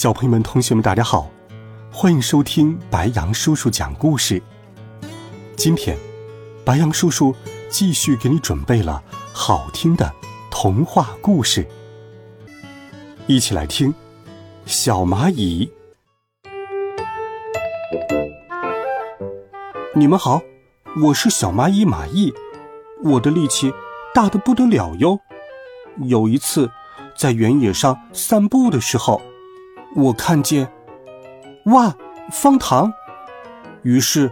小朋友们、同学们，大家好，欢迎收听白羊叔叔讲故事。今天，白羊叔叔继续给你准备了好听的童话故事，一起来听《小蚂蚁》。你们好，我是小蚂蚁马蚁，我的力气大的不得了哟。有一次，在原野上散步的时候。我看见，哇，方糖！于是，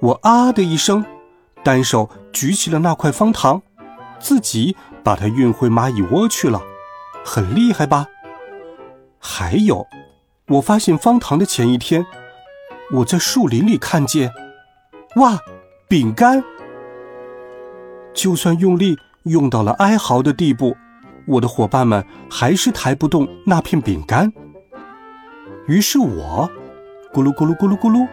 我啊的一声，单手举起了那块方糖，自己把它运回蚂蚁窝去了，很厉害吧？还有，我发现方糖的前一天，我在树林里看见，哇，饼干！就算用力用到了哀嚎的地步，我的伙伴们还是抬不动那片饼干。于是我，咕噜咕噜咕噜咕噜，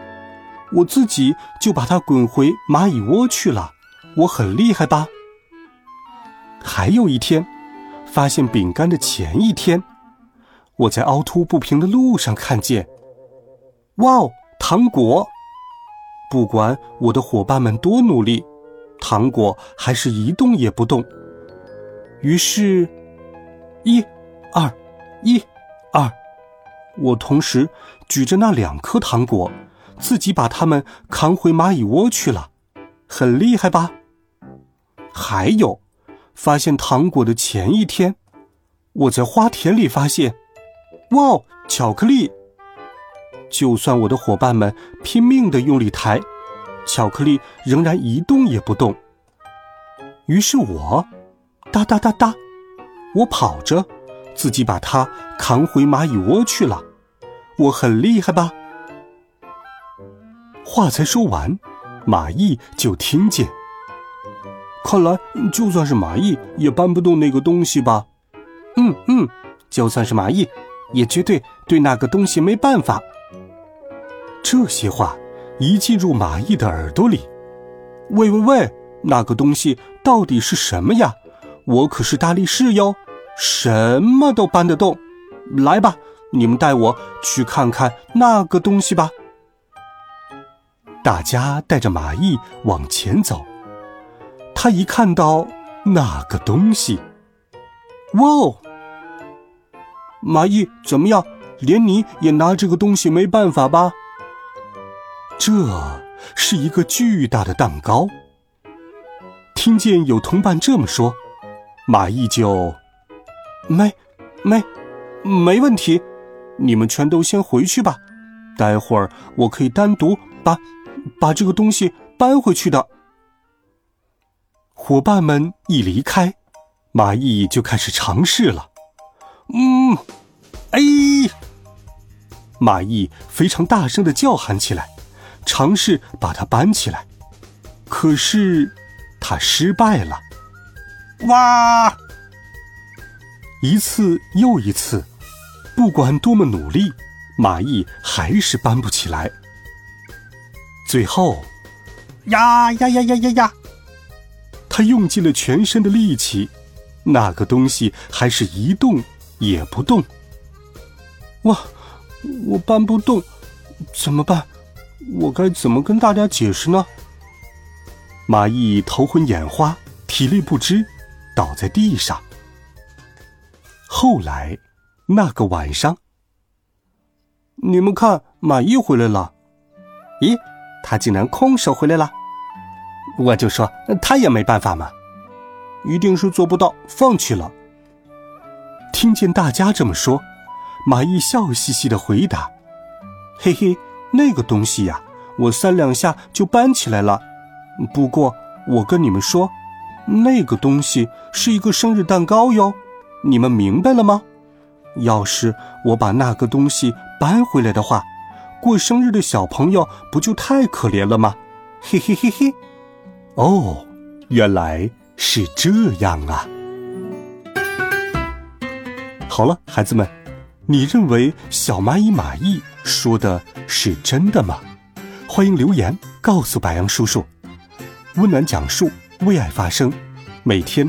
我自己就把它滚回蚂蚁窝去了。我很厉害吧？还有一天，发现饼干的前一天，我在凹凸不平的路上看见，哇哦，糖果！不管我的伙伴们多努力，糖果还是一动也不动。于是，一、二，一、二。我同时举着那两颗糖果，自己把它们扛回蚂蚁窝去了，很厉害吧？还有，发现糖果的前一天，我在花田里发现，哇，巧克力！就算我的伙伴们拼命的用力抬，巧克力仍然一动也不动。于是我，哒哒哒哒，我跑着。自己把它扛回蚂蚁窝去了，我很厉害吧？话才说完，蚂蚁就听见。看来就算是蚂蚁也搬不动那个东西吧？嗯嗯，就算是蚂蚁，也绝对对那个东西没办法。这些话一进入蚂蚁的耳朵里，喂喂喂，那个东西到底是什么呀？我可是大力士哟！什么都搬得动，来吧，你们带我去看看那个东西吧。大家带着蚂蚁往前走，他一看到那个东西，哇哦！蚂蚁怎么样？连你也拿这个东西没办法吧？这是一个巨大的蛋糕。听见有同伴这么说，蚂蚁就。没，没，没问题。你们全都先回去吧。待会儿我可以单独把把这个东西搬回去的。伙伴们一离开，蚂蚁就开始尝试了。嗯，哎，蚂蚁非常大声的叫喊起来，尝试把它搬起来。可是，它失败了。哇！一次又一次，不管多么努力，蚂蚁还是搬不起来。最后，呀呀呀呀呀呀！他用尽了全身的力气，那个东西还是一动也不动。哇，我搬不动，怎么办？我该怎么跟大家解释呢？蚂蚁头昏眼花，体力不支，倒在地上。后来，那个晚上，你们看，蚂蚁回来了。咦，他竟然空手回来了。我就说他也没办法嘛，一定是做不到，放弃了。听见大家这么说，蚂蚁笑嘻嘻的回答：“嘿嘿，那个东西呀，我三两下就搬起来了。不过，我跟你们说，那个东西是一个生日蛋糕哟。”你们明白了吗？要是我把那个东西搬回来的话，过生日的小朋友不就太可怜了吗？嘿嘿嘿嘿。哦，原来是这样啊。好了，孩子们，你认为小蚂蚁马蚁说的是真的吗？欢迎留言告诉白杨叔叔。温暖讲述，为爱发声。每天，